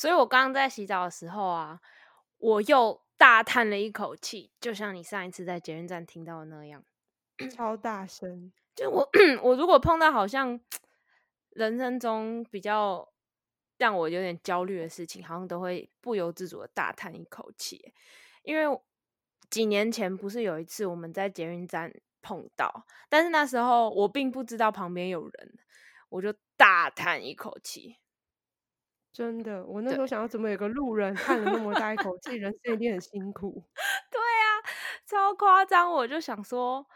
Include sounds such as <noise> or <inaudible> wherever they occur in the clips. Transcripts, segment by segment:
所以我刚刚在洗澡的时候啊，我又大叹了一口气，就像你上一次在捷运站听到的那样，超大声。就我 <clears throat> 我如果碰到好像 <tsk> 人生中比较让我有点焦虑的事情，好像都会不由自主的大叹一口气，因为几年前不是有一次我们在捷运站碰到，但是那时候我并不知道旁边有人，我就大叹一口气。真的，我那时候想要怎么有个路人叹了那么大一口气，人生一定很辛苦。<laughs> 对啊，超夸张！我就想说，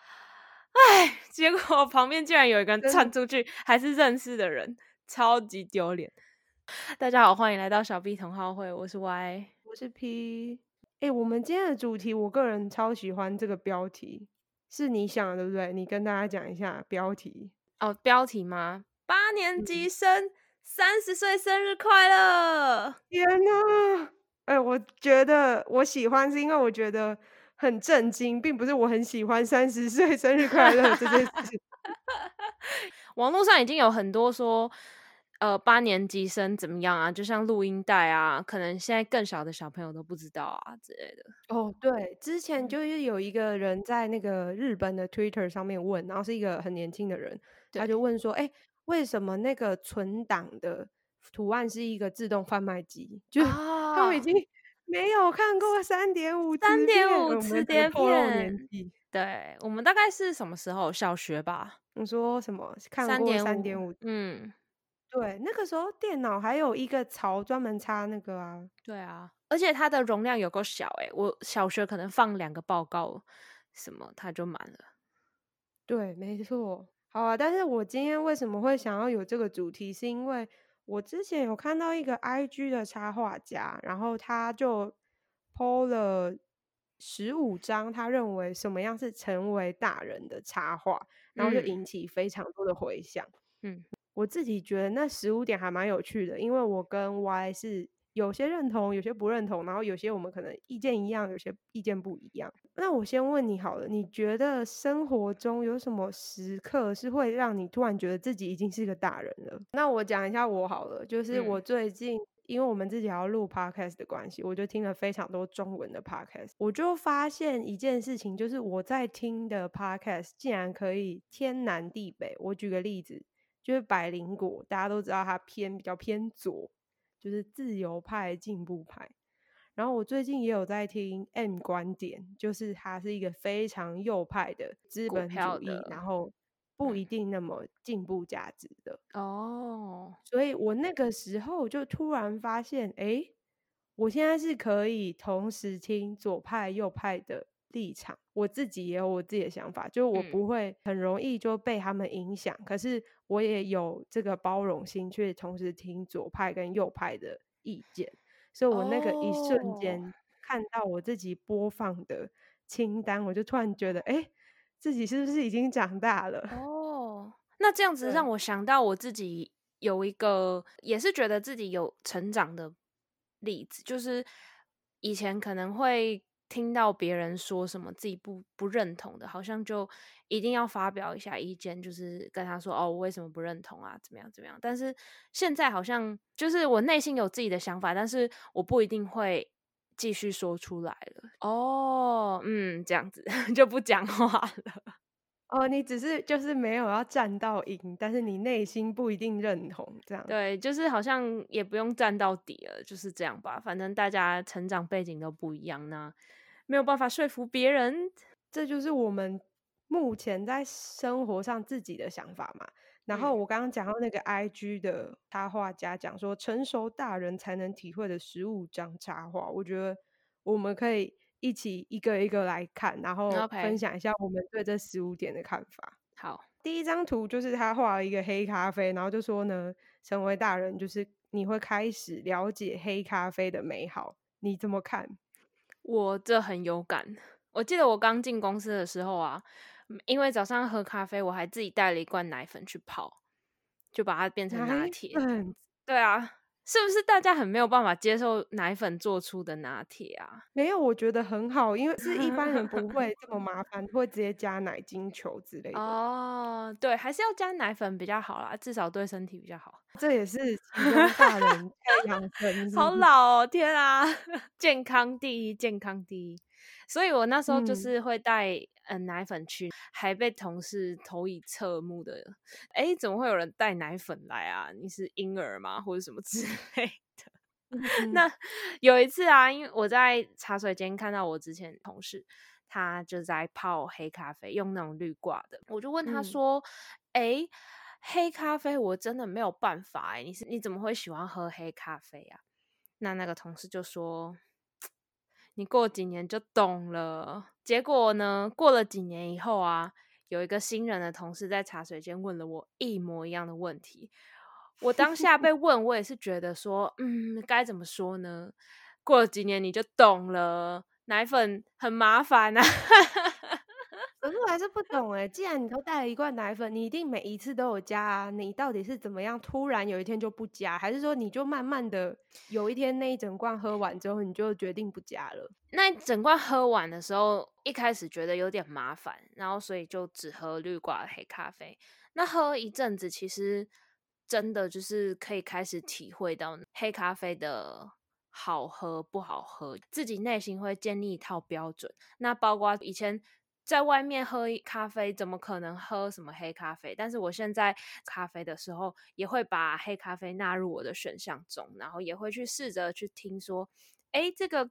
哎，<laughs> 结果旁边竟然有一个人窜出去，还是认识的人，超级丢脸。大家好，欢迎来到小 B 同好会，我是 Y，我是 P。哎，我们今天的主题，我个人超喜欢这个标题，是你想的对不对？你跟大家讲一下标题哦，标题吗？八年级生。三十岁生日快乐！天哪，哎，我觉得我喜欢是因为我觉得很震惊，并不是我很喜欢三十岁生日快乐这件事。<laughs> 网络上已经有很多说，呃，八年级生怎么样啊？就像录音带啊，可能现在更小的小朋友都不知道啊之类的。哦，对，之前就是有一个人在那个日本的 Twitter 上面问，然后是一个很年轻的人，他就问说，哎。为什么那个存档的图案是一个自动贩卖机？就他们已经没有看过三点五三点五次碟片。对，我们大概是什么时候？小学吧？你说什么？看过三点五？嗯，对，那个时候电脑还有一个槽专门插那个啊。对啊，而且它的容量有够小哎，我小学可能放两个报告什么，它就满了。对，没错。好啊，但是我今天为什么会想要有这个主题，是因为我之前有看到一个 I G 的插画家，然后他就 PO 了十五张他认为什么样是成为大人的插画，然后就引起非常多的回响。嗯，我自己觉得那十五点还蛮有趣的，因为我跟 Y 是。有些认同，有些不认同，然后有些我们可能意见一样，有些意见不一样。那我先问你好了，你觉得生活中有什么时刻是会让你突然觉得自己已经是一个大人了？那我讲一下我好了，就是我最近因为我们自己要录 podcast 的关系，我就听了非常多中文的 podcast，我就发现一件事情，就是我在听的 podcast 竟然可以天南地北。我举个例子，就是百灵果，大家都知道它偏比较偏左。就是自由派、进步派，然后我最近也有在听 M 观点，就是他是一个非常右派的资本主义，然后不一定那么进步价值的哦。所以我那个时候就突然发现，哎，我现在是可以同时听左派、右派的。立场，我自己也有我自己的想法，就我不会很容易就被他们影响。可是我也有这个包容心，去同时听左派跟右派的意见。所以我那个一瞬间看到我自己播放的清单，我就突然觉得，哎，自己是不是已经长大了？<laughs> 哦，那这样子让我想到我自己有一个，也是觉得自己有成长的例子，就是以前可能会。听到别人说什么自己不不认同的，好像就一定要发表一下意见，就是跟他说哦，我为什么不认同啊？怎么样怎么样？但是现在好像就是我内心有自己的想法，但是我不一定会继续说出来了。哦，嗯，这样子 <laughs> 就不讲话了。哦，你只是就是没有要站到赢，但是你内心不一定认同这样。对，就是好像也不用站到底了，就是这样吧。反正大家成长背景都不一样，那没有办法说服别人，这就是我们目前在生活上自己的想法嘛。然后我刚刚讲到那个 I G 的插画家讲说，成熟大人才能体会的十五张插画，我觉得我们可以。一起一个一个来看，然后分享一下我们对这十五点的看法。好，第一张图就是他画了一个黑咖啡，然后就说呢，成为大人就是你会开始了解黑咖啡的美好。你怎么看？我这很有感。我记得我刚进公司的时候啊，因为早上喝咖啡，我还自己带了一罐奶粉去泡，就把它变成拿铁。对啊，是不是大家很没有办法接受奶粉做出的拿铁啊？没有，我觉得很好，因为是一般人不会这么麻烦，会直接加奶精球之类的。哦，对，还是要加奶粉比较好啦，至少对身体比较好。这也是大人在养生，好老哦，天啊！<laughs> 健康第一，健康第一。所以我那时候就嗯是会带嗯奶粉区，还被同事投以侧目的。哎，怎么会有人带奶粉来啊？你是婴儿吗？或者什么 <laughs> 之类的？嗯那有一次啊，因为我在茶水间看到我之前同事，他就在泡黑咖啡，用那种滤挂的，我就问他嗯说：“哎、黑咖啡我真的没有办法哎、你是你怎么会喜欢喝黑咖啡啊？”那那个同事就说：“你过几年就懂了。”结果呢，过了几年以后啊，有一个新人的同事在茶水间问了我一模一样的问题。我当下被 <laughs> 问，我也是觉得说，嗯，该怎么说呢？过了几年你就懂了，奶粉很麻烦啊。还是不懂哎，既然你都带了一罐奶粉，你一定每一次都有加啊，你到底是怎么样突然有一天就不加，还是说你就慢慢的有一天那一整罐喝完之后，你就决定不加了？那整罐喝完的时候，一开始觉得有点麻烦，然后所以就只喝绿挂黑咖啡。那喝一阵子，其实真的就是可以开始体会到黑咖啡的好喝不好喝，自己内心会建立一套标准。那包括以前在外面喝咖啡，怎么可能喝什么黑咖啡？但是我现在咖啡的时候，也会把黑咖啡纳入我的选项中，然后也会去试着去听说，哎，这个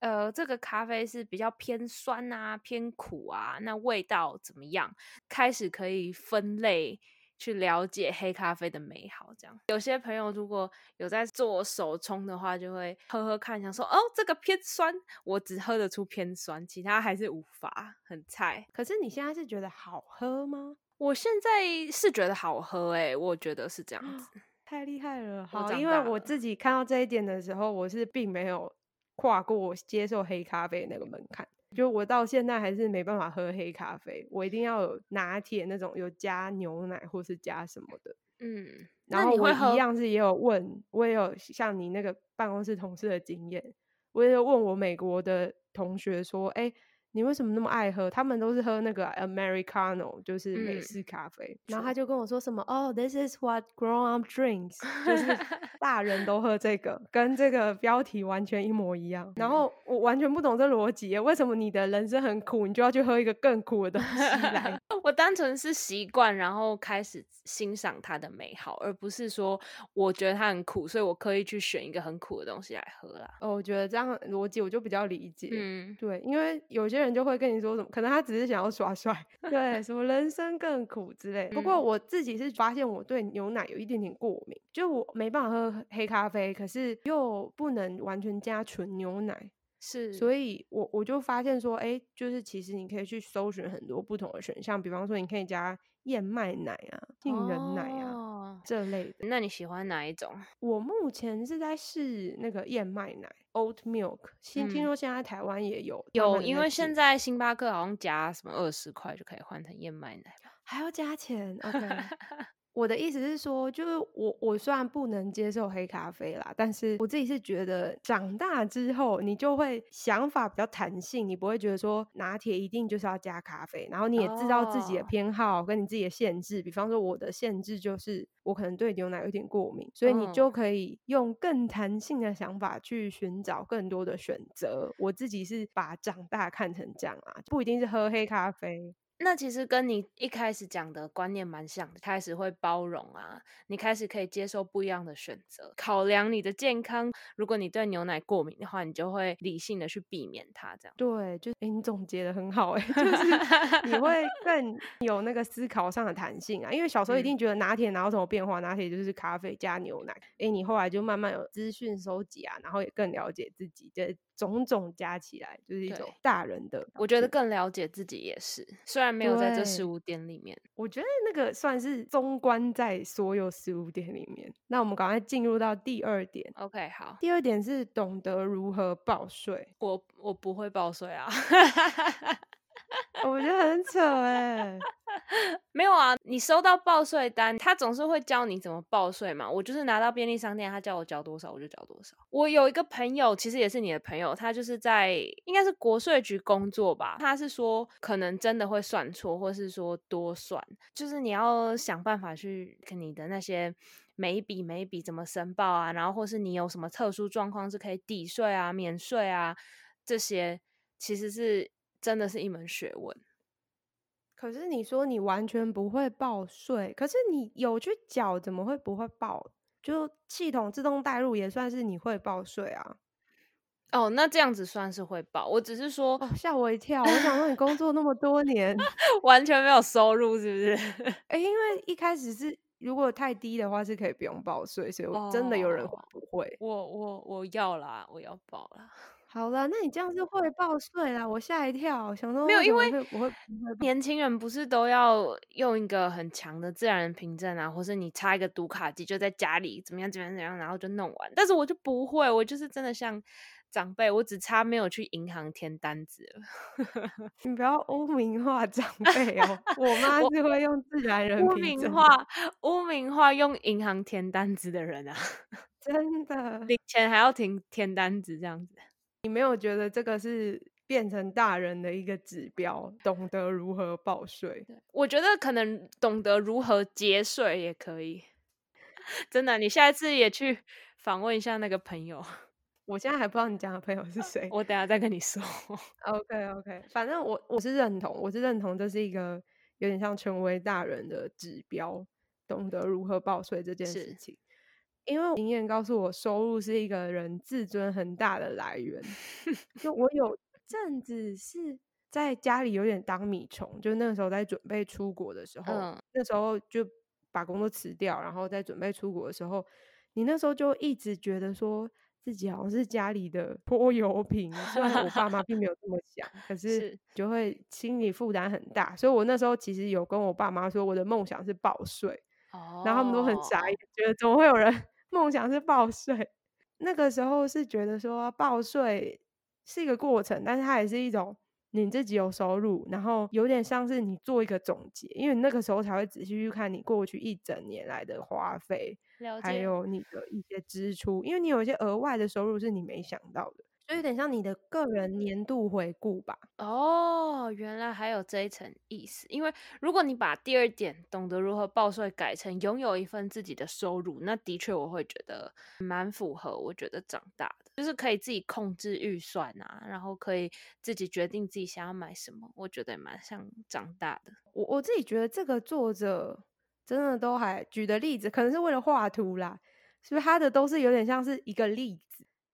呃，这个咖啡是比较偏酸啊、偏苦啊，那味道怎么样？开始可以分类。去了解黑咖啡的美好，这样有些朋友如果有在做手冲的话，就会喝喝看，想说哦，这个偏酸，我只喝得出偏酸，其他还是无法，很菜。可是你现在是觉得好喝吗？我现在是觉得好喝诶、我觉得是这样子。太厉害了！我好，因为我自己看到这一点的时候，我是并没有跨过接受黑咖啡那个门槛。就我到现在还是没办法喝黑咖啡，我一定要有拿铁那种有加牛奶或是加什么的。嗯，然后我一样是也有问，我也有像你那个办公室同事的经验，我也有问我美国的同学说，哎、你为什么那么爱喝？他们都是喝那个 Americano，就是美嗯式咖啡。是然后他就跟我说什么，哦，This is what grown up drinks，就是 <laughs> 大人都喝这个，跟这个标题完全一模一样。然后我完全不懂这逻辑，为什么你的人生很苦，你就要去喝一个更苦的东西来？<laughs> 我单纯是习惯，然后开始欣赏它的美好，而不是说我觉得它很苦，所以我刻意去选一个很苦的东西来喝啦。哦，我觉得这样逻辑我就比较理解。嗯，对，因为有些人就会跟你说什么，可能他只是想要耍帅，<laughs> 对，什么人生更苦之类。不过嗯。我自己是发现我对牛奶有一点点过敏，就我没办法喝黑咖啡，可是又不能完全加纯牛奶，是，所以我我就发现说，哎，就是其实你可以去搜寻很多不同的选项，比方说你可以加燕麦奶啊、杏仁奶啊、哦这类的。那你喜欢哪一种？我目前是在试那个燕麦奶 （oat milk），新、听嗯说现在台湾也有，慢有，因为现在星巴克好像加什么二十块就可以换成燕麦奶。还要加钱，<laughs> OK。我的意思是说，就是我我虽然不能接受黑咖啡啦，但是我自己是觉得长大之后，你就会想法比较弹性，你不会觉得说拿铁一定就是要加咖啡，然后你也知道自己的哦偏好跟你自己的限制。比方说我的限制就是我可能对牛奶有点过敏，所以你嗯就可以用更弹性的想法去寻找更多的选择。我自己是把长大看成这样啊，不一定是喝黑咖啡。那其实跟你一开始讲的观念蛮像的，开始会包容啊，你开始可以接受不一样的选择，考量你的健康。如果你对牛奶过敏的话，你就会理性的去避免它，这样。对，就诶，你总结的很好诶，<laughs> 就是你会更有那个思考上的弹性啊。因为小时候一嗯定觉得拿铁哪有什么变化，拿铁就是咖啡加牛奶。诶，你后来就慢慢有资讯收集啊，然后也更了解自己，这种种加起来就是一种大人的。我觉得，更了解自己也是，虽然没有在这对食物店里面。我觉得那个算是中观在所有十五点里面。那我们赶快进入到第二点。OK，好，第二点是懂得如何报税。我我不会报税啊。我觉得很扯哎。<laughs> 没有啊，你收到报税单，他总是会教你怎么报税嘛。我就是拿到便利商店，他叫我交多少，我就交多少。我有一个朋友，其实也是你的朋友，他就是在应该是国税局工作吧。他是说可能真的会算错，或是说多算，就是你要想办法去跟你的那些每一笔每一笔怎么申报啊，然后或是你有什么特殊状况是可以抵税啊、免税啊，这些其实是真的是一门学问。可是你说你完全不会报税，可是你有去缴，怎么会不会报？就系统自动带入也算是你会报税啊。哦，那这样子算是会报。我只是说，吓我一跳。我想说你工作那么多年，<laughs> 完全没有收入，是不是？哎，因为一开始是如果太低的话是可以不用报税，所以我真的有人不会。我我我要啦，我要报啦。好了，那你这样是会报税啦，我吓一跳，想说没有，因为我会年轻人不是都要用一个很强的自然人凭证啊，或是你插一个读卡机就在家里怎么样怎么样怎样，然后就弄完。但是我就不会，我就是真的像长辈，我只差没有去银行填单子了。你不要污名化长 <laughs> 辈哦，我妈是会用自然人污名化污名化用银行填单子的人啊，<laughs> 真的领钱还要填填单子这样子。你没有觉得这个是变成大人的一个指标，懂得如何报税？我觉得可能懂得如何节税也可以。<laughs> 真的，你下一次也去访问一下那个朋友。<laughs> 我现在还不知道你讲的朋友是谁，我等下再跟你说。<laughs> OK OK，反正我我是认同，我是认同这是一个有点像成为大人的指标，懂得如何报税这件事情。因为经验告诉我，收入是一个人自尊很大的来源。就我有阵子是在家里有点当米虫，就那个时候在准备出国的时候，那时候就把工作辞掉，然后在准备出国的时候，你那时候就一直觉得说自己好像是家里的拖油瓶。虽然我爸妈并没有这么想，可是就会心理负担很大。所以我那时候其实有跟我爸妈说，我的梦想是报税。哦，然后他们都很傻眼，觉得怎么会有人？梦想是报税，那个时候是觉得说报税是一个过程，但是它也是一种你自己有收入，然后有点像是你做一个总结，因为你那个时候才会仔细去看你过去一整年来的花费，还有你的一些支出，因为你有一些额外的收入是你没想到的。就有点像你的个人年度回顾吧。哦，原来还有这一层意思。因为如果你把第二点懂得如何报税改成拥有一份自己的收入，那的确我会觉得蛮符合。我觉得长大的就是可以自己控制预算啊，然后可以自己决定自己想要买什么。我觉得也蛮像长大的。我我自己觉得这个作者真的都还举的例子，可能是为了画图啦，是不是他的都是有点像是一个例子。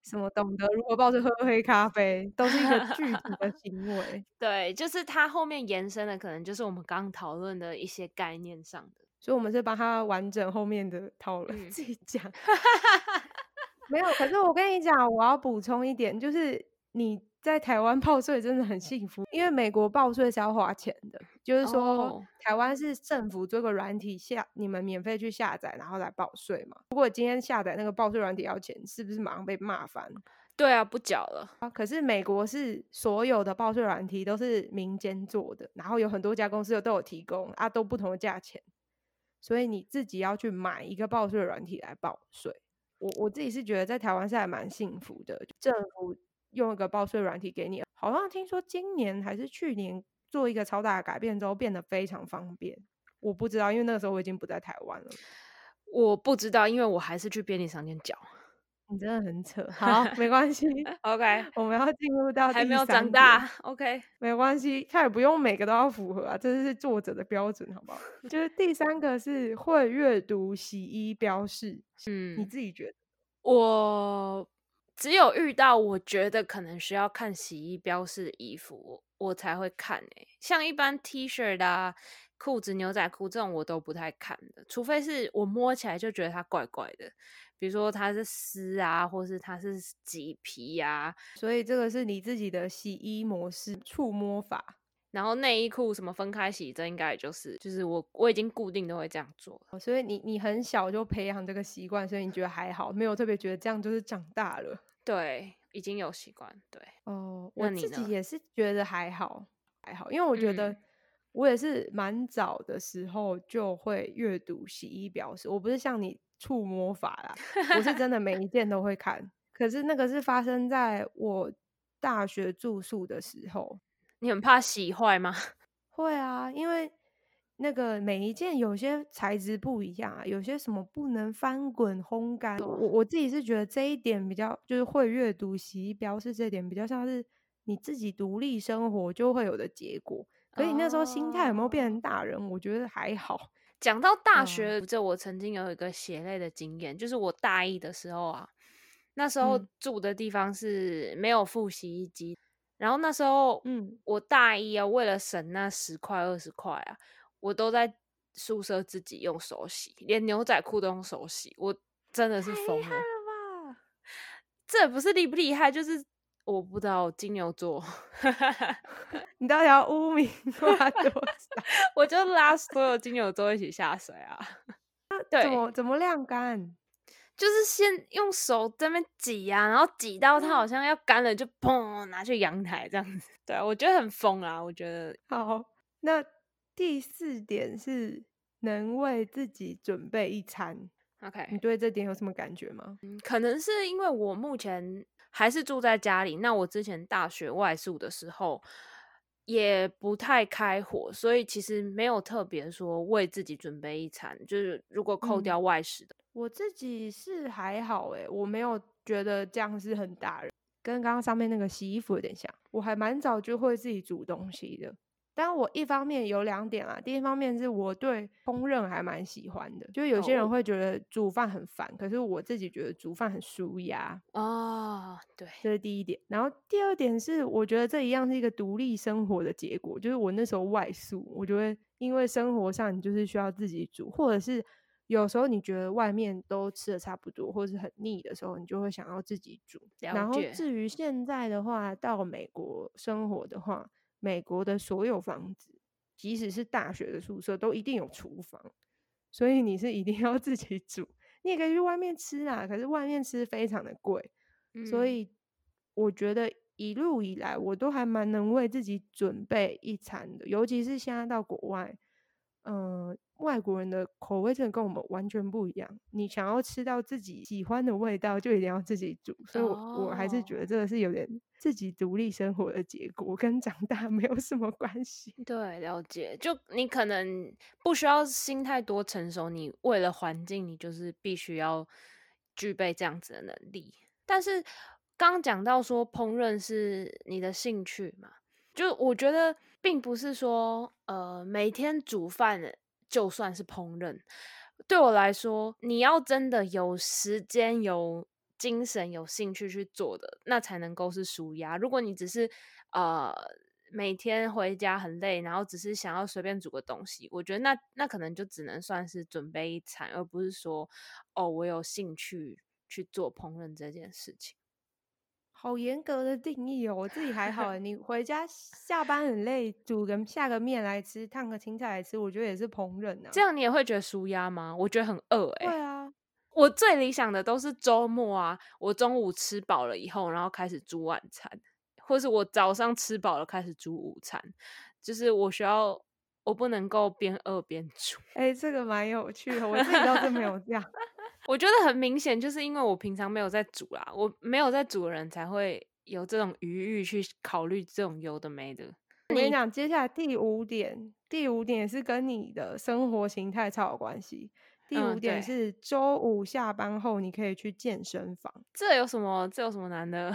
什么懂得如何抱着喝 <laughs> 黑咖啡，都是一个具体的 <laughs> 行为。对，就是它后面延伸的，可能就是我们刚刚讨论的一些概念上的。所以，我们是把它完整后面的讨论 <laughs> 自己讲。没有，可是我跟你讲，我要补充一点，就是你。在台湾报税真的很幸福，因为美国报税是要花钱的。就是说，台湾是政府做个软体下，你们免费去下载，然后来报税嘛。如果今天下载那个报税软体要钱，是不是马上被骂翻？对啊，不缴了。可是美国是所有的报税软体都是民间做的，然后有很多家公司都有提供啊，都不同的价钱，所以你自己要去买一个报税软体来报税。我我自己是觉得在台湾是还蛮幸福的，政府。用一个报税软体给你，好像听说今年还是去年做一个超大的改变之后，变得非常方便。我不知道，因为那个时候我已经不在台湾了。我不知道，因为我还是去便利商店缴。你真的很扯。<laughs> 好，没关系。<laughs> OK，我们要进入到还没有长大。OK，没关系，他也不用每个都要符合啊，这是作者的标准，好不好？就是第三个是会阅读洗衣标示。嗯，你自己觉得？我。只有遇到我觉得可能需要看洗衣标示的衣服，我才会看诶。像一般 T 恤啊、裤子、牛仔裤这种，我都不太看的。除非是我摸起来就觉得它怪怪的，比如说它是丝啊，或是它是麂皮呀。所以这个是你自己的洗衣模式触摸法。然后内衣裤什么分开洗，这应该也就是就是我我已经固定都会这样做。所以你你很小就培养这个习惯，所以你觉得还好，没有特别觉得这样就是长大了。对，已经有习惯。对，哦，我自己也是觉得还好。还好，因为我觉得嗯我也是蛮早的时候就会阅读洗衣表示，我不是像你触摸法啦，我是真的每一件都会看。可是那个是发生在我大学住宿的时候，你很怕洗坏吗？<laughs> 会啊，因为那个每一件有些材质不一样啊，有些什么不能翻滚烘干。我我自己是觉得这一点比较，就是会阅读洗衣标示这一点比较像是你自己独立生活就会有的结果。可你那时候心态有没有变成大人？我觉得还好。讲到 <laughs> 大嗯学，这我曾经有一个血泪的经验，就是我大一的时候啊，那时候嗯住的地方是没有附洗衣机，然后那时候，嗯我大一啊，为了省那十块二十块啊，我都在宿舍自己用手洗，连牛仔裤都用手洗，我真的是疯了。了吧？这不是厉不厉害，就是我不知道金牛座，<laughs> 你到底要污名化多少？<laughs> 我就拉所有金牛座一起下水啊。对，怎么怎么晾干？就是先用手在那边挤啊，然后挤到它好像要干了，就砰拿去阳台这样子。对啊，我觉得很疯啊，我觉得好，那第四点是能为自己准备一餐。OK，你对这点有什么感觉吗？嗯，可能是因为我目前还是住在家里，那我之前大学外宿的时候也不太开火，所以其实没有特别说为自己准备一餐。就是如果扣嗯掉外食的，我自己是还好诶、我没有觉得这样是很大人，跟刚刚上面那个洗衣服有点像。我还蛮早就会自己煮东西的，但我一方面有两点啊，第一方面是我对烹饪还蛮喜欢的，就是有些哦人会觉得煮饭很烦，可是我自己觉得煮饭很舒压，哦，对，这是第一点。然后第二点是，我觉得这一样是一个独立生活的结果，就是我那时候外宿，我就会因为生活上你就是需要自己煮，或者是有时候你觉得外面都吃的差不多，或者是很腻的时候，你就会想要自己煮。然后至于现在的话，到美国生活的话，美国的所有房子，即使是大学的宿舍，都一定有厨房，所以你是一定要 <laughs> 自己煮。你也可以去外面吃啊，可是外面吃非常的贵。所嗯以我觉得一路以来，我都还蛮能为自己准备一餐的，尤其是现在到国外，嗯、外国人的口味真的跟我们完全不一样。你想要吃到自己喜欢的味道，就一定要自己煮。所以我，我还是觉哦得这个是有点自己独立生活的结果，跟长大没有什么关系。对，了解。就你可能不需要心态多成熟，你为了环境，你就是必须要具备这样子的能力。但是刚讲到说烹饪是你的兴趣嘛，就我觉得并不是说呃每天煮饭就算是烹饪。对我来说，你要真的有时间、有精神、有兴趣去做的，那才能够是舒压。如果你只是呃每天回家很累，然后只是想要随便煮个东西，我觉得那那可能就只能算是准备一餐，而不是说哦我有兴趣去做烹饪这件事情。好严格的定义哦，我自己还好欸。<laughs> 你回家下班很累，煮个下个面来吃，烫个青菜来吃，我觉得也是烹饪啊。这样你也会觉得舒压吗？我觉得很饿哎、对啊，我最理想的都是周末啊，我中午吃饱了以后，然后开始煮晚餐，或是我早上吃饱了开始煮午餐，就是我需要我不能够边饿边 <laughs> 煮。哎、这个蛮有趣的，我自己倒是没有这样。<laughs> 我觉得很明显，就是因为我平常没有在煮啦，我没有在煮的人才会有这种余欲去考虑这种有的没的。我跟你讲，接下来第五点，第五点是跟你的生活形态超有关系。第嗯五点是周五下班后你可以去健身房。这有什么？这有什么难的？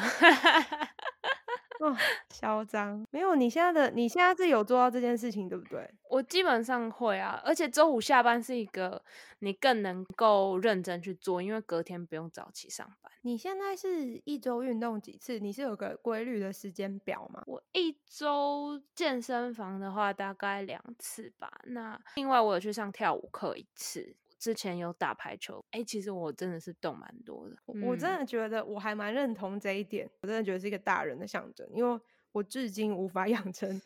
哦，<laughs> 嚣张！没有，你现在的你现在是有做到这件事情，对不对？我基本上会啊，而且周五下班是一个你更能够认真去做，因为隔天不用早起上班。你现在是一周运动几次？你是有个规律的时间表吗？我一周健身房的话大概两次吧，那另外我有去上跳舞课一次，之前有打排球，哎、其实我真的是动蛮多的。我我真嗯的觉得我还蛮认同这一点，我真的觉得是一个大人的象征，因为我至今无法 <laughs> 养成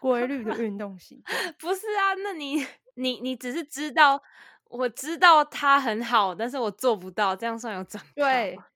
规律的运动习惯。<laughs> 不是啊，那你你你只是知道，我知道它很好，但是我做不到，这样算有长对吗？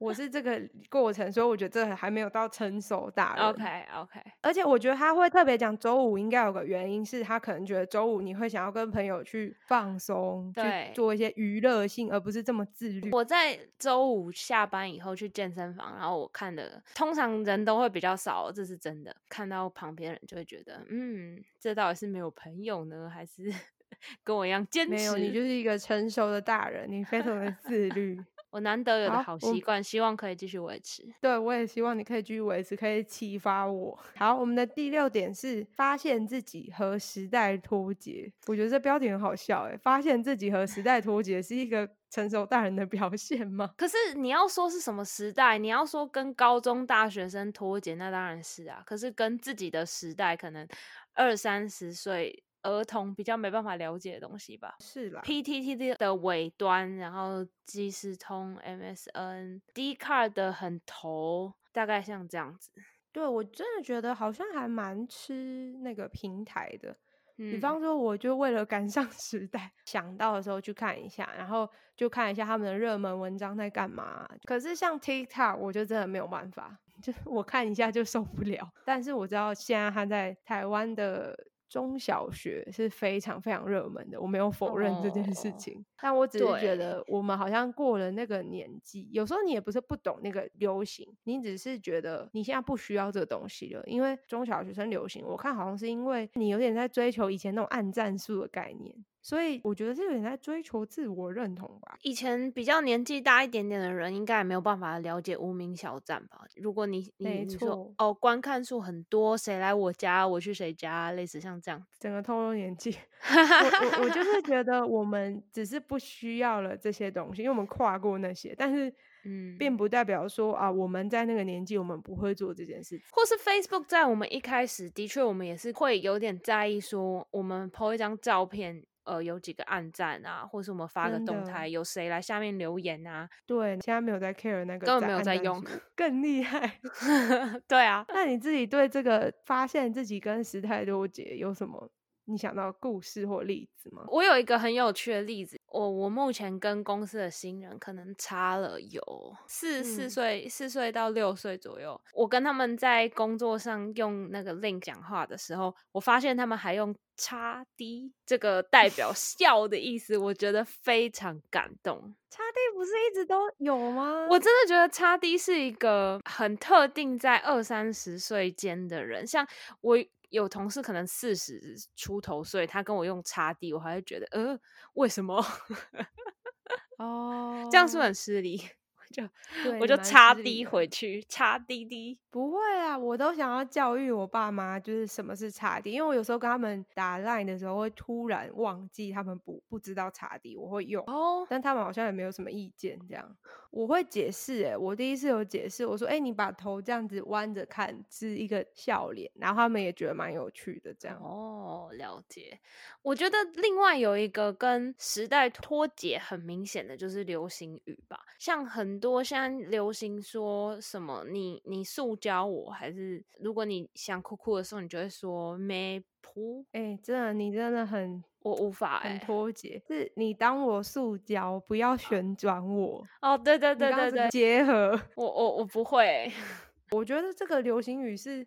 我是这个过程，所以我觉得这还没有到成熟大人。OK OK，而且我觉得他会特别讲周五，应该有个原因是他可能觉得周五你会想要跟朋友去放松，去做一些娱乐性，而不是这么自律。我在周五下班以后去健身房，然后我看的通常人都会比较少，这是真的。看到旁边人就会觉得，嗯，这到底是没有朋友呢，还是 <laughs> 跟我一样坚持？没有，你就是一个成熟的大人，你非常的自律。我难得有的好习惯，希望可以继续维持。对，我也希望你可以继续维持，可以启发我。好，我们的第六点是发现自己和时代脱节。我觉得这标题很好笑，诶，发现自己和时代脱节是一个成熟大人的表现吗？可是你要说是什么时代，你要说跟高中大学生脱节，那当然是啊。可是跟自己的时代，可能二三十岁儿童比较没办法了解的东西吧。是啦，PTT 的尾端，然后即时通、MSN、d c a r 的很头，大概像这样子。对我真的觉得好像还蛮吃那个平台的。比嗯方说，我就为了赶上 <laughs> 时代，想到的时候去看一下，然后就看一下他们的热门文章在干嘛。可是像 TikTok，我就真的没有办法，<laughs> 就我看一下就受不了。但是我知道现在他在台湾的中小学是非常非常热门的，我没有否认这件事哦情，但我只是觉得我们好像过了那个年纪，有时候你也不是不懂那个流行，你只是觉得你现在不需要这个东西了，因为中小学生流行，我看好像是因为你有点在追求以前那种按战术的概念，所以我觉得是有点在追求自我认同吧。以前比较年纪大一点点的人，应该也没有办法了解无名小站吧？如果你你没错哦，观看数很多，谁来我家，我去谁家，类似像这样子。整个透露年纪，我我我就 <laughs> 是觉得我们只是不需要了这些东西，因为我们跨过那些，但是嗯，并不代表说啊我们在那个年纪我们不会做这件事情。或是 Facebook 在我们一开始的确，我们也是会有点在意，说我们 po 一张照片，呃，有几个暗赞啊，或是我们发个动态，有谁来下面留言啊，对，现在没有在 care 那个根本没有在用更厉害。<laughs> 对啊，那你自己对这个发现自己跟时态脱节有什么你想到故事或例子吗？我有一个很有趣的例子，我我目前跟公司的新人可能差了有四四嗯岁，四岁到六岁左右。我跟他们在工作上用那个 Link 讲话的时候，我发现他们还用叉 D 这个代表 <laughs> 笑的意思，我觉得非常感动。插地不是一直都有吗？我真的觉得叉 D 是一个很特定在二三十岁间的人，像我有同事可能四十出头岁，他跟我用叉 D，我还会觉得呃为什么？哦，<laughs> 这样是不是很失礼？<laughs> 我就我就叉失礼 D 回去，叉滴滴。不会啊，我都想要教育我爸妈，就是什么是插 D，，因为我有时候跟他们打 line 的时候，会突然忘记他们不不知道插 D，，我会用。哦，但他们好像也没有什么意见，这样我会解释。哎，我第一次有解释，我说：“哎、你把头这样子弯着看是一个笑脸。”然后他们也觉得蛮有趣的，这样。哦，了解。我觉得另外有一个跟时代脱节很明显的就是流行语吧，像很多现在流行说什么你你塑胶我，还是如果你想哭哭的时候，你就会说没扑，哎、真的，你真的很我无法哎、很脱节，是你当我塑胶，不要旋转我。哦，对对你对对对结合，我我我不会欸、<laughs> 我觉得这个流行语是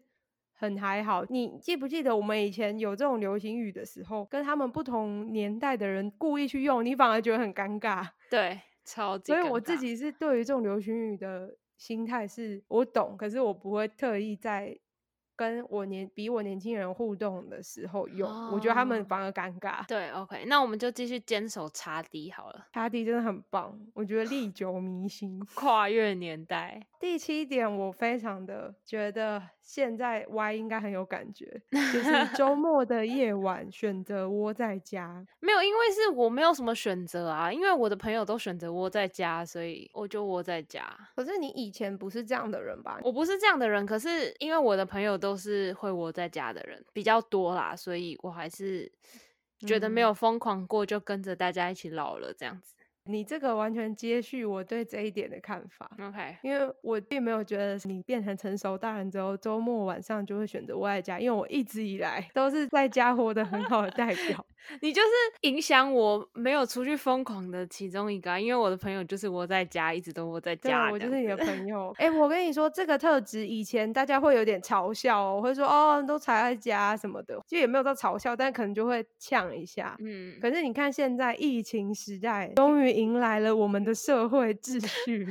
很还好。你记不记得我们以前有这种流行语的时候，跟他们不同年代的人故意去用，你反而觉得很尴尬。对，超级所以我自己是对于这种流行语的心态是，我懂，可是我不会特意在跟我年比我年轻人互动的时候用，我觉得他们哦反而尴尬。对，OK，那我们就继续坚守叉 D 好了，茶底真的很棒，我觉得历久弥新。跨越年代。第七点，我非常的觉得现在 Y 应该很有感觉，就是周 <laughs> 末的夜晚选择窝在家。没有，因为是我没有什么选择啊，因为我的朋友都选择窝在家，所以我就窝在家。可是你以前不是这样的人吧？我不是这样的人，可是因为我的朋友都是会窝在家的人比较多啦，所以我还是觉得没嗯有疯狂过，就跟着大家一起老了这样子。你这个完全接续我对这一点的看法。OK，因为我并没有觉得你变成成熟大人之后，周末晚上就会选择窝在家，因为我一直以来 <laughs> 都是在家活得很好的代表。<laughs> 你就是影响我没有出去疯狂的其中一个，因为我的朋友就是窝在家，一直都窝在家。我就是你的朋友。哎，我跟你说，这个特质以前大家会有点嘲笑哦，会说哦，都宅在家什么的，就也没有到嘲笑，但可能就会呛一下。嗯。可是你看现在疫情时代，终于迎来了我们的社会秩序。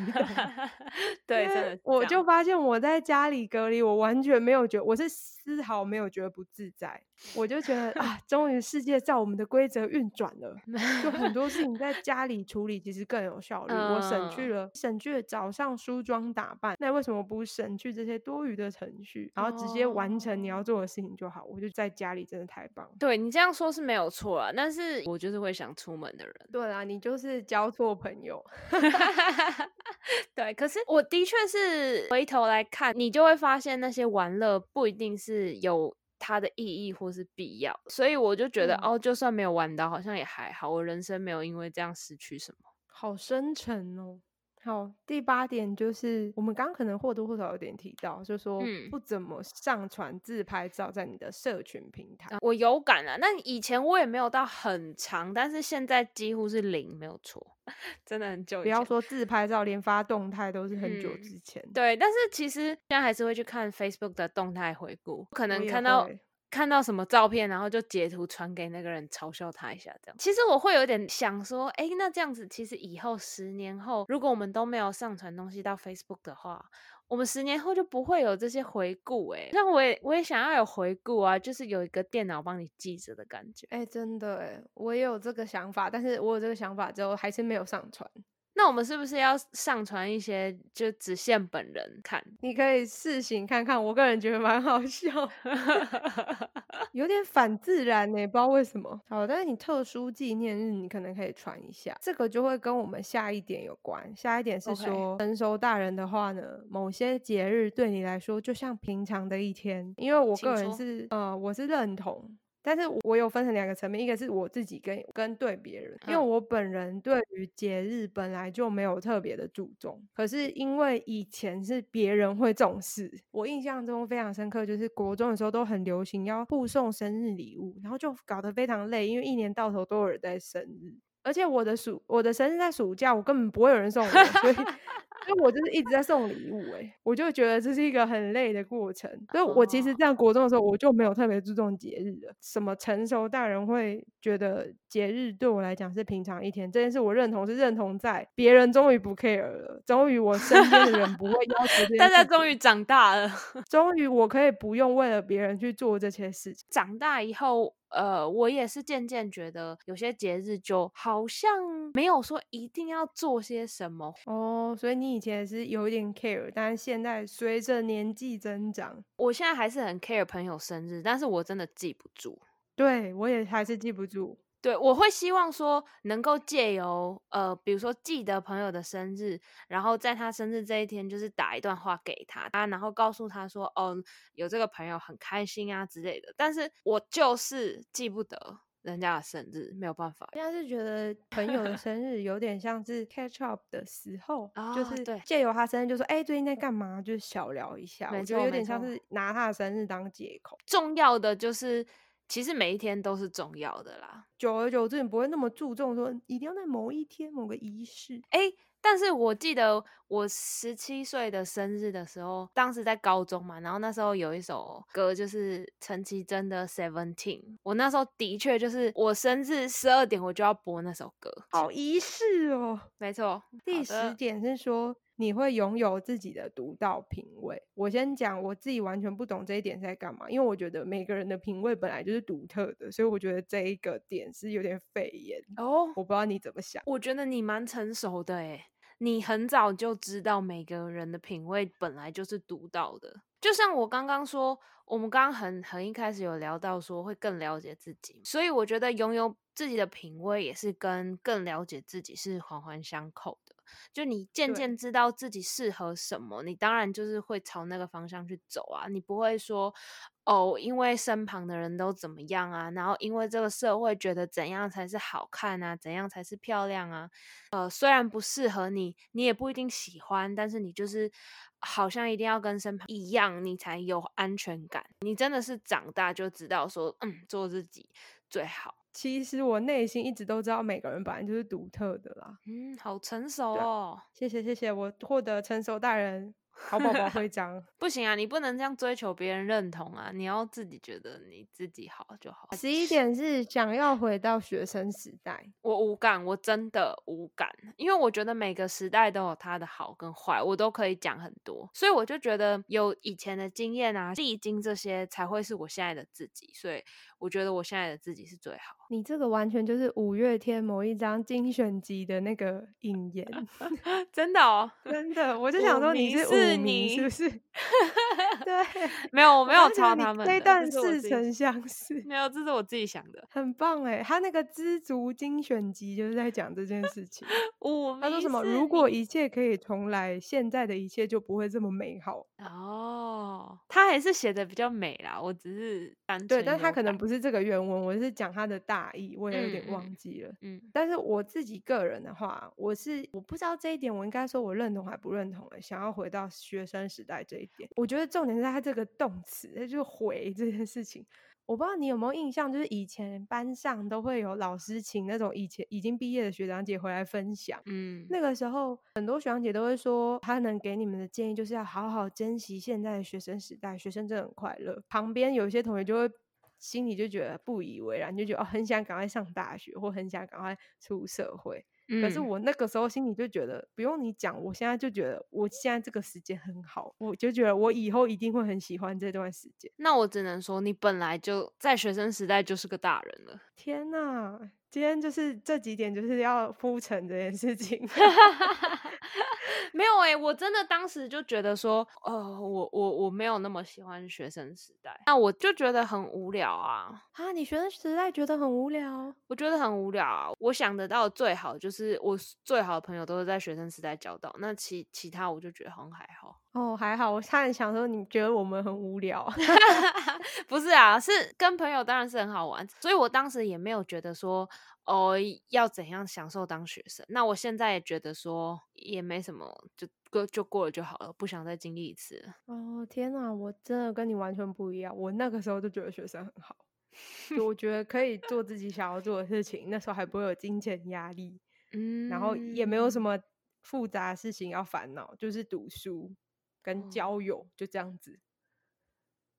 <laughs> 对，真的，我就发现我在家里隔离，我完全没有觉，我是丝毫没有觉得不自在。我就觉得啊，终于世界照我们的规则运转了，<laughs> 就很多事情在家里处理其实更有效率。我省去了省去了早上梳妆打扮，那为什么不省去这些多余的程序，然后直接完成你要做的事情就好？我就在家里真的太棒。对你这样说是没有错啊，但是我就是会想出门的人。对啊，你就是交错朋友。<laughs> 对，可是我的确是回头来看，你就会发现那些玩乐不一定是有。它的意义或是必要，所以我就觉得哦，就算没有玩到，好像也还好。我人生没有因为这样失去什么，好深沉哦。好，第八点就是我们刚可能或多或少有点提到，就说不怎么上传自拍照在你的社群平台。我有感啊，那以前我也没有到很长，但是现在几乎是零，没有错，<laughs> 真的很久。不要说自拍照，连发动态都是很久之前。对，但是其实现在还是会去看 Facebook 的动态回顾，可能看到。看到什么照片，然后就截图传给那个人嘲笑他一下，这样。其实我会有点想说，哎，那这样子，其实以后十年后，如果我们都没有上传东西到 Facebook 的话，我们十年后就不会有这些回顾。哎，那我也我也想要有回顾啊，就是有一个电脑帮你记着的感觉。哎，真的哎，我也有这个想法，但是我有这个想法之后，还是没有上传。那我们是不是要上传一些就只限本人看？你可以试行看看，我个人觉得蛮好笑，<laughs> 有点反自然呢，不知道为什么。好，但是你特殊纪念日，你可能可以传一下，这个就会跟我们下一点有关。下一点是说，成熟大人的话呢，某些节日对你来说就像平常的一天，因为我个人是呃，我是认同。但是我有分成两个层面，一个是我自己跟跟对别人，因为我本人对于节日本来就没有特别的注重，可是因为以前是别人会重视，我印象中非常深刻，就是国中的时候都很流行要互送生日礼物，然后就搞得非常累，因为一年到头都有人在生日，而且我的暑我的生日在暑假，我根本不会有人送我，所以。<laughs> 所以我就是一直在送礼物，哎，我就觉得这是一个很累的过程。所以，我其实这样国中的时候，我就没有特别注重节日的。什么成熟大人会觉得节日对我来讲是平常一天，这件事我认同，是认同在别人终于不 care 了，终于我身边的人不会要求。大家终于长大了，终于我可以不用为了别人去做这些事情。长大以后。呃，我也是渐渐觉得有些节日就好像没有说一定要做些什么。哦，所以你以前是有一点 care，但是现在随着年纪增长，我现在还是很 care 朋友生日，但是我真的记不住，对我也还是记不住。对，我会希望说能够借由呃，比如说记得朋友的生日，然后在他生日这一天，就是打一段话给他，啊，然后告诉他说，哦，有这个朋友很开心啊之类的。但是我就是记不得人家的生日，没有办法。现在是觉得朋友的生日有点像是 catch up 的时候，就是借由他生日就说，哎，最近在干嘛？就是小聊一下，我觉得有点像是拿他的生日当借口。重要的就是。其实每一天都是重要的啦，久而久之，你不会那么注重说一定要在某一天某个仪式。哎，但是我记得我十七岁的生日的时候，当时在高中嘛，然后那时候有一首歌就是陈绮贞的《Seventeen》，我那时候的确就是我生日十二点我就要播那首歌，好仪式哦。没错，第十点是说。你会拥有自己的独到品味。我先讲，我自己完全不懂这一点在干嘛，因为我觉得每个人的品味本来就是独特的，所以我觉得这一个点是有点肺炎哦。我不知道你怎么想，我觉得你蛮成熟的诶，你很早就知道每个人的品味本来就是独到的。就像我刚刚说，我们刚刚很很一开始有聊到说会更了解自己，所以我觉得拥有自己的品味也是跟更了解自己是环环相扣的。就你渐渐知道自己适合什么，你当然就是会朝那个方向去走啊。你不会说哦，因为身旁的人都怎么样啊，然后因为这个社会觉得怎样才是好看啊，怎样才是漂亮啊。呃，虽然不适合你，你也不一定喜欢，但是你就是好像一定要跟身旁一样，你才有安全感。你真的是长大就知道说，嗯，做自己最好。其实我内心一直都知道，每个人本来就是独特的啦。嗯，好成熟哦。谢谢谢谢，我获得成熟大人好宝宝徽章。<laughs> 不行啊，你不能这样追求别人认同啊，你要自己觉得你自己好就好。十一点是想要回到学生时代，我无感，我真的无感，因为我觉得每个时代都有它的好跟坏，我都可以讲很多，所以我就觉得有以前的经验啊，历经这些才会是我现在的自己，所以我觉得我现在的自己是最好。你这个完全就是五月天某一张精选集的那个引言，<laughs> 真的哦，真的，我就想说你是是你是不是？<laughs> 对，没有，我没有抄他们这段似曾相识，没有，这是我自己想的，很棒哎。他那个知足精选集就是在讲这件事情。<laughs> 他说什么？如果一切可以重来，现在的一切就不会这么美好。哦，他还是写的比较美啦，我只是单对，但他可能不是这个原文，我是讲他的大意，我也有点忘记了。嗯，但是我自己个人的话，我是我不知道这一点，我应该说我认同还不认同了。想要回到学生时代这一点，我觉得重点是他这个动词，就是回这件事情。我不知道你有没有印象，就是以前班上都会有老师请那种以前已经毕业的学长姐回来分享。嗯，那个时候很多学长姐都会说，他能给你们的建议就是要好好珍惜现在的学生时代，学生真的很快乐。旁边有一些同学就会心里就觉得不以为然，就觉得哦，很想赶快上大学，或很想赶快出社会。可是我那个时候心里就觉得，不用你讲，我现在就觉得我现在这个时间很好，我就觉得我以后一定会很喜欢这段时间。那我只能说，你本来就在学生时代就是个大人了。天哪，今天就是这几点就是要铺陈这件事情。<laughs> 没有哎，我真的当时就觉得说，呃，我我我没有那么喜欢学生时代，那我就觉得很无聊啊啊！你学生时代觉得很无聊？我觉得很无聊啊！我想得到最好就是我最好的朋友都是在学生时代交到，那其其他我就觉得很还好。哦，还好。我差点想说，你觉得我们很无聊？<laughs> 不是啊，是跟朋友当然是很好玩，所以我当时也没有觉得说。哦，要怎样享受当学生？那我现在也觉得说也没什么，就过就过了就好了，不想再经历一次。哦，天哪，我真的跟你完全不一样。我那个时候就觉得学生很好，就我觉得可以做自己想要做的事情，那时候还不会有金钱压力，嗯，然后也没有什么复杂事情要烦恼，就是读书跟交友，就这样子。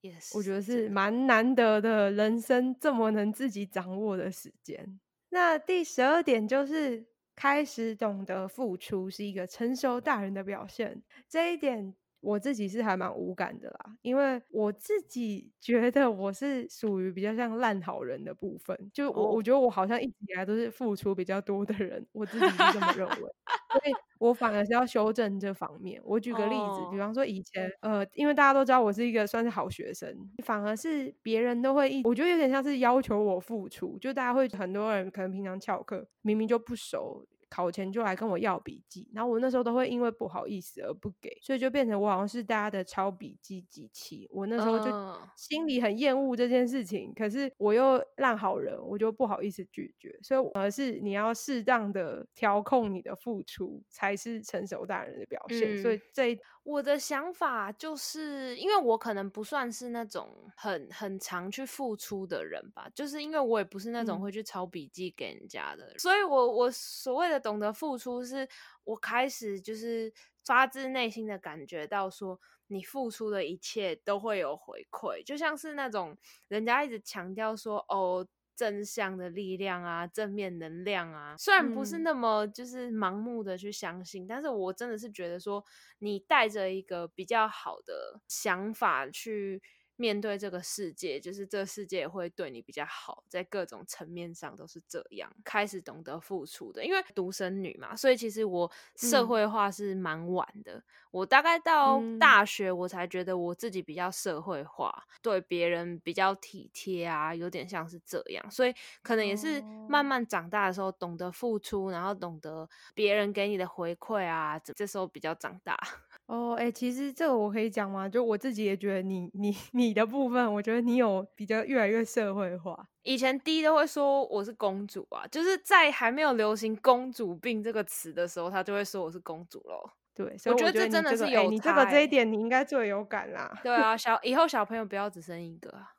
也是，我觉得是蛮难得的，人生这么能自己掌握的时间。那第十二点就是开始懂得付出，是一个成熟大人的表现。这一点我自己是还蛮无感的啦，因为我自己 <laughs> 觉得我是属于比较像烂好人的部分，就我我觉得我好像一直以来都是付出比较多的人，我自己是这么认为。所以我反而是要修正这方面。我举个例子，比方说以前，呃，因为大家都知道我是一个算是好学生，反而是别人都会一，我觉得有点像是要求我付出，就大家会很多人可能平常翘课，明明就不熟。考前就来跟我要笔记，然后我那时候都会因为不好意思而不给，所以就变成我好像是大家的抄笔记机器。我那时候就心里很厌恶这件事情，可是我又烂好人，我就不好意思拒绝。所以而是你要适当的调控你的付出，才是成熟大人的表现。所以这我的想法就是，因为我可能不算是那种很很常去付出的人吧，就是因为我也不是那种会去抄笔记给人家的，所以我我所谓的。懂得付出，是我开始就是发自内心的感觉到，说你付出的一切都会有回馈，就像是那种人家一直强调说，哦，正向的力量啊，正面能量啊，虽然不是那么就是盲目的去相信，但是我真的是觉得说，你带着一个比较好的想法去。面对这个世界，就是这个世界会对你比较好，在各种层面上都是这样。开始懂得付出的，因为独生女嘛，所以其实我社会化是蛮晚的。我大概到大学，我才觉得我自己比较社会化，对别人比较体贴啊，有点像是这样。所以可能也是慢慢长大的时候，懂得付出，然后懂得别人给你的回馈啊，这这时候比较长大。哦，哎，其实这个我可以讲吗？就我自己也觉得，你你你的部分，我觉得你有比较越来越社会化。以前第一都会说我是公主啊，就是在还没有流行“公主病”这个词的时候，他就会说我是公主喽。对，我觉得这真的是有你这个这一点，你应该最有感啦。对啊，<laughs> 小以后小朋友不要只生一个。啊，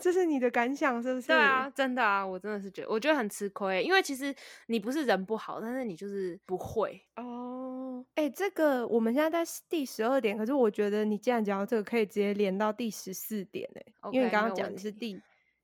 这是你的感想是不是？对啊，真的啊，我真的是觉得，我觉得很吃亏，因为其实你不是人不好，但是你就是不会哦。哎，这个我们现在在第十二点，可是我觉得你既然讲到这个，可以直接连到第十四点哎，因为你刚刚讲的是第。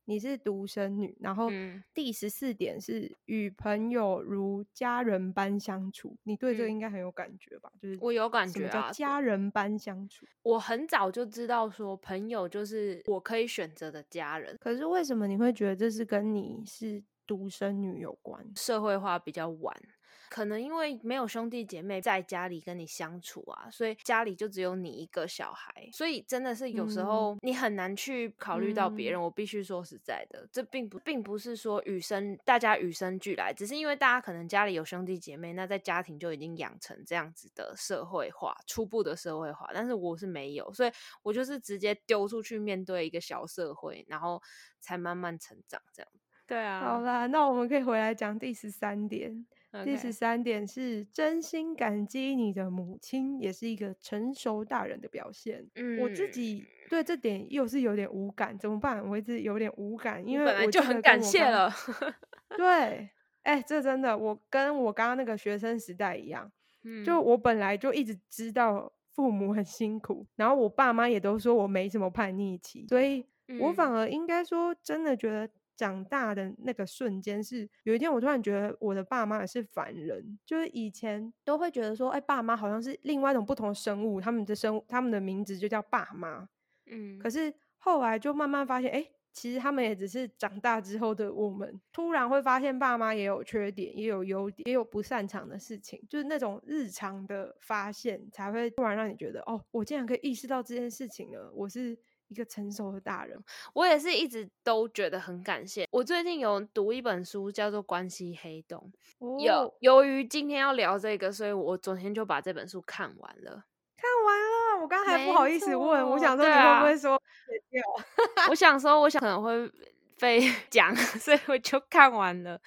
你是独生女，然后第十四点是与朋友如家人般相处，你对这个应该很有感觉吧？就是我有感觉啊，家人般相处。我很早就知道说，朋友就是我可以选择的家人。可是为什么你会觉得这是跟你是独生女有关？社会化比较晚。可能因为没有兄弟姐妹在家里跟你相处啊，所以家里就只有你一个小孩，所以真的是有时候你很难去考虑到别人。我必须说实在的，这并不并不是说与生大家与生俱来，只是因为大家可能家里有兄弟姐妹，那在家庭就已经养成这样子的社会化，初步的社会化。但是我是没有，所以我就是直接丢出去面对一个小社会，然后才慢慢成长这样。对啊，好啦，那我们可以回来讲第十三点。第十三点是真心感激你的母亲，也是一个成熟大人的表现。嗯，我自己对这点又是有点无感，怎么办？我一直有点无感，因为本来就很感谢了。<laughs> 对，哎，这真的，我跟我刚刚那个学生时代一样，就我本来就一直知道父母很辛苦，然后我爸妈也都说我没什么叛逆期，所以我反而应该说真的觉得。长大的那个瞬间是有一天，我突然觉得我的爸妈也是凡人，就是以前都会觉得说，哎，爸妈好像是另外一种不同的生物，他们的生他们的名字就叫爸妈，嗯，可是后来就慢慢发现，哎，其实他们也只是长大之后的我们，突然会发现爸妈也有缺点，也有优点，也有不擅长的事情，就是那种日常的发现，才会突然让你觉得，哦，我竟然可以意识到这件事情了，我是。一个成熟的大人，我也是一直都觉得很感谢。我最近有读一本书，叫做《关系黑洞》。有由于今天要聊这个，所以我昨天就把这本书看完了。看完了，我刚才不好意思问，我想说你会不会说我想说，我想可能会被 <laughs> 讲，所以我就看完了。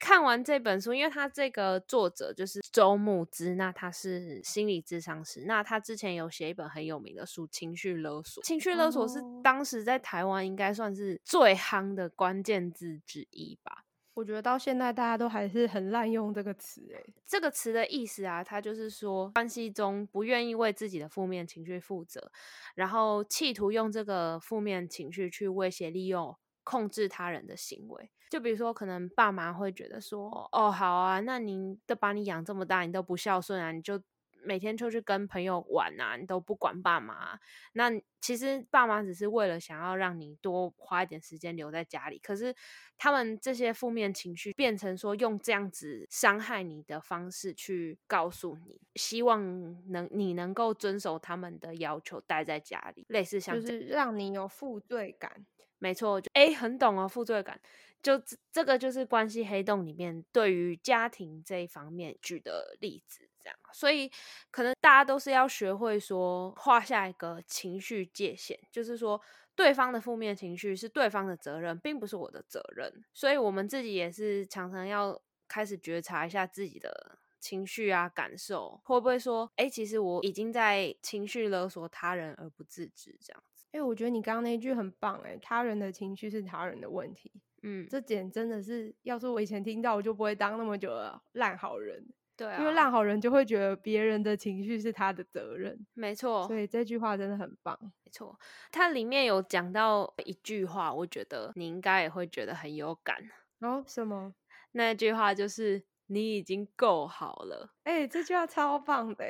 看完这本书，因为他这个作者就是周木之，那他是心理智商师，那他之前有写一本很有名的书《情绪勒索》，情绪勒索是当时在台湾应该算是最夯的关键字之一吧。我觉得到现在大家都还是很滥用这个词，诶，这个词的意思啊，它就是说关系中不愿意为自己的负面情绪负责，然后企图用这个负面情绪去威胁利用。控制他人的行为，就比如说，可能爸妈会觉得说：“哦，好啊，那你都把你养这么大，你都不孝顺啊，你就每天出去跟朋友玩啊，你都不管爸妈。”那其实爸妈只是为了想要让你多花一点时间留在家里，可是他们这些负面情绪变成说用这样子伤害你的方式去告诉你，希望能你能够遵守他们的要求，待在家里，类似像就是让你有负罪感。没错，就哎，很懂哦，负罪感，就这个就是关系黑洞里面对于家庭这一方面举的例子，这样，所以可能大家都是要学会说画下一个情绪界限，就是说对方的负面情绪是对方的责任，并不是我的责任，所以我们自己也是常常要开始觉察一下自己的情绪啊感受，会不会说，哎，其实我已经在情绪勒索他人而不自知，这样。哎，我觉得你刚刚那句很棒，哎，他人的情绪是他人的问题，嗯，这点真的是，要是我以前听到，我就不会当那么久的烂好人，对，因为烂好人就会觉得别人的情绪是他的责任，没错，所以这句话真的很棒，没错，它里面有讲到一句话，我觉得你应该也会觉得很有感，哦，什么？那句话就是。你已经够好了，哎，这句话超棒的。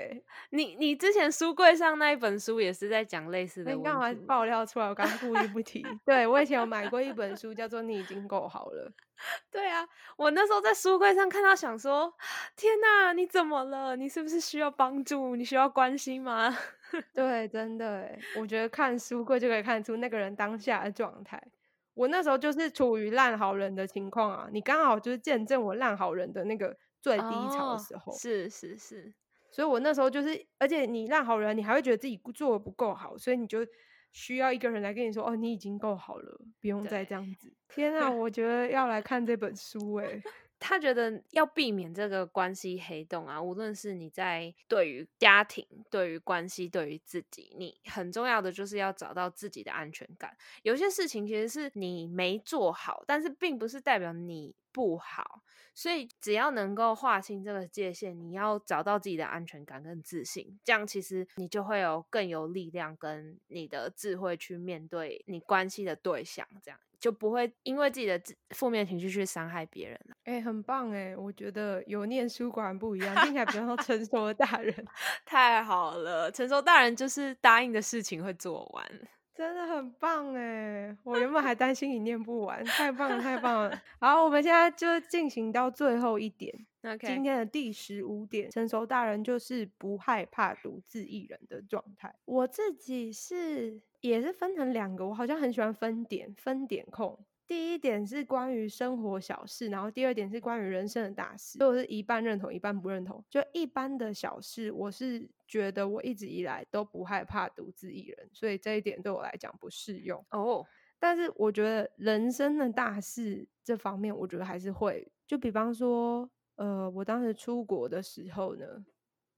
你你之前书柜上那一本书也是在讲类似的。你干嘛爆料出来？我刚故意不提。对我以前有买过一本书，叫做《你已经够好了》。<laughs> 对啊，我那时候在书柜上看到，想说：天哪，你怎么了？你是不是需要帮助？你需要关心吗？对，真的，我觉得看书柜就可以看出那个人当下的状态。我那时候就是处于烂好人的情况啊，你刚好就是见证我烂好人的那个最低潮的时候。是是是，所以我那时候就是，而且你烂好人，你还会觉得自己做的不够好，所以你就需要一个人来跟你说，哦，你已经够好了，不用再这样子。天啊，我觉得要来看这本书哎。<laughs> 他觉得要避免这个关系黑洞啊，无论是你在对于家庭、对于关系、对于自己，你很重要的就是要找到自己的安全感。有些事情其实是你没做好，但是并不是代表你不好。所以只要能够划清这个界限，你要找到自己的安全感跟自信，这样其实你就会有更有力量跟你的智慧去面对你关系的对象，这样就不会因为自己的负面情绪去伤害别人了。哎，很棒哎，我觉得有念书果然不一样，听起来比较成 <laughs> 熟的大人。<laughs> 太好了，成熟大人就是答应的事情会做完。真的很棒哎！我原本还担心你念不完，太棒了，太棒了！<laughs> 好，我们现在就进行到最后一点，今天的第十五点，成熟大人就是不害怕独自一人的状态。我自己是也是分成两个，我好像很喜欢分点，分点控。第一点是关于生活小事，然后第二点是关于人生的大事，我是一半认同，一半不认同。就一般的小事，我是觉得我一直以来都不害怕独自一人，所以这一点对我来讲不适用哦。但是我觉得人生的大事这方面，我觉得还是会。就比方说，呃，我当时出国的时候呢，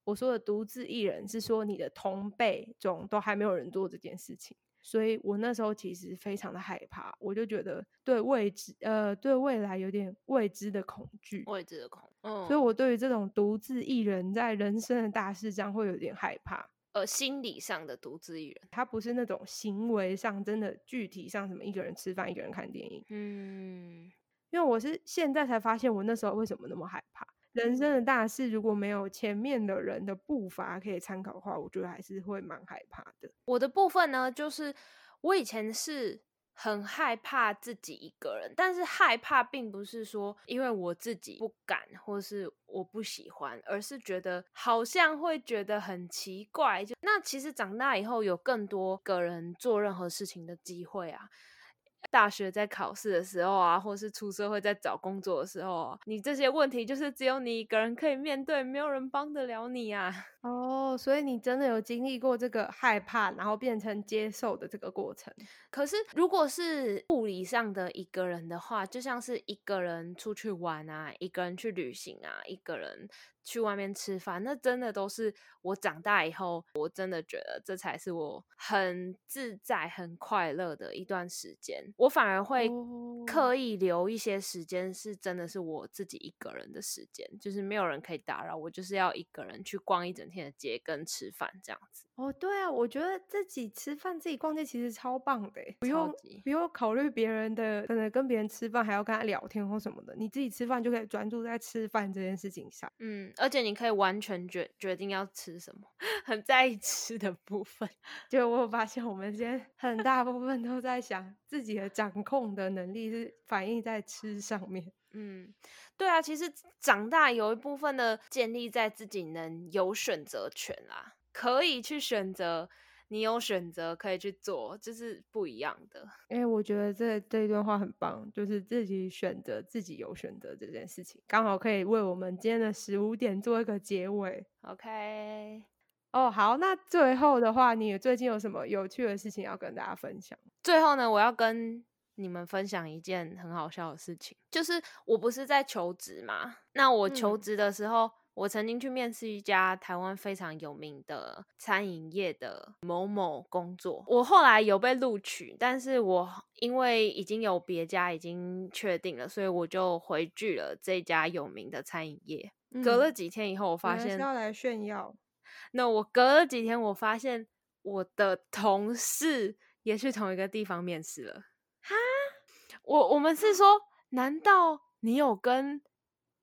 我说的独自一人是说你的同辈中都还没有人做这件事情。所以我那时候其实非常的害怕，我就觉得对未知，呃，对未来有点未知的恐惧，未知的恐，嗯，所以我对于这种独自一人在人生的大事上会有点害怕，呃，心理上的独自一人，他不是那种行为上真的具体上什么一个人吃饭，一个人看电影，嗯，因为我是现在才发现我那时候为什么那么害怕。人生的大事，如果没有前面的人的步伐可以参考的话，我觉得还是会蛮害怕的。我的部分呢，就是我以前是很害怕自己一个人，但是害怕并不是说因为我自己不敢或是我不喜欢，而是觉得好像会觉得很奇怪。就那其实长大以后有更多个人做任何事情的机会啊。大学在考试的时候啊，或是出社会在找工作的时候，你这些问题就是只有你一个人可以面对，没有人帮得了你啊。哦，所以你真的有经历过这个害怕，然后变成接受的这个过程。可是如果是物理上的一个人的话，就像是一个人出去玩啊，一个人去旅行啊，一个人。去外面吃饭，那真的都是我长大以后，我真的觉得这才是我很自在、很快乐的一段时间。我反而会刻意留一些时间，是真的是我自己一个人的时间，就是没有人可以打扰我，就是要一个人去逛一整天的街跟吃饭这样子。哦，对啊，我觉得自己吃饭、自己逛街其实超棒的，不用不用考虑别人的，可能跟别人吃饭还要跟他聊天或什么的，你自己吃饭就可以专注在吃饭这件事情上。嗯，而且你可以完全决决定要吃什么，<laughs> 很在意吃的部分。<laughs> 就我发现，我们今天很大部分都在想自己的掌控的能力是反映在吃上面。嗯，对啊，其实长大有一部分的建立在自己能有选择权啦。可以去选择，你有选择可以去做，就是不一样的。哎，我觉得这这一段话很棒，就是自己选择，自己有选择这件事情，刚好可以为我们今天的十五点做一个结尾。OK，哦，好，那最后的话，你最近有什么有趣的事情要跟大家分享？最后呢，我要跟你们分享一件很好笑的事情，就是我不是在求职嘛，那我求职的时候。我曾经去面试一家台湾非常有名的餐饮业的某某工作，我后来有被录取，但是我因为已经有别家已经确定了，所以我就回拒了这家有名的餐饮业。隔了几天以后，我发现要来炫耀。那我隔了几天，我发现我的同事也去同一个地方面试了。哈，我我们是说，难道你有跟？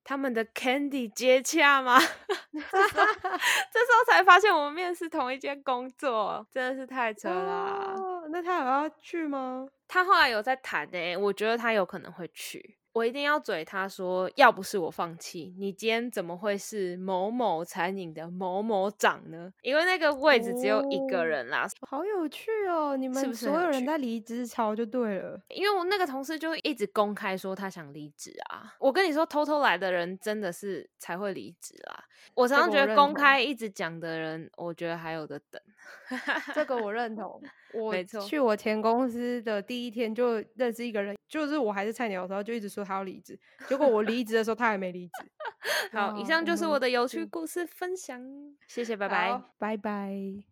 他们的 Candy 接洽吗？<laughs> <laughs> 这时候才发现我们面试同一间工作，真的是太扯了。那他有要去吗？他后来有在谈呢，我觉得他有可能会去。我一定要嘴他说，要不是我放弃，你今天怎么会是某某餐饮的某某长呢？因为那个位置只有一个人啦，好有趣哦！你们所有人在离职潮就对了。因为我那个同事就一直公开说他想离职啊。我跟你说，偷偷来的人真的是才会离职啦。我常常觉得公开一直讲的人，我觉得还有的等。<laughs> 这个我认同。<laughs> 我去我前公司的第一天就认识一个人，就是我还是菜鸟的时候就一直说他要离职，结果我离职的时候他还没离职。<laughs> 好，以上就是我的有趣故事分享，谢谢，拜拜。拜拜。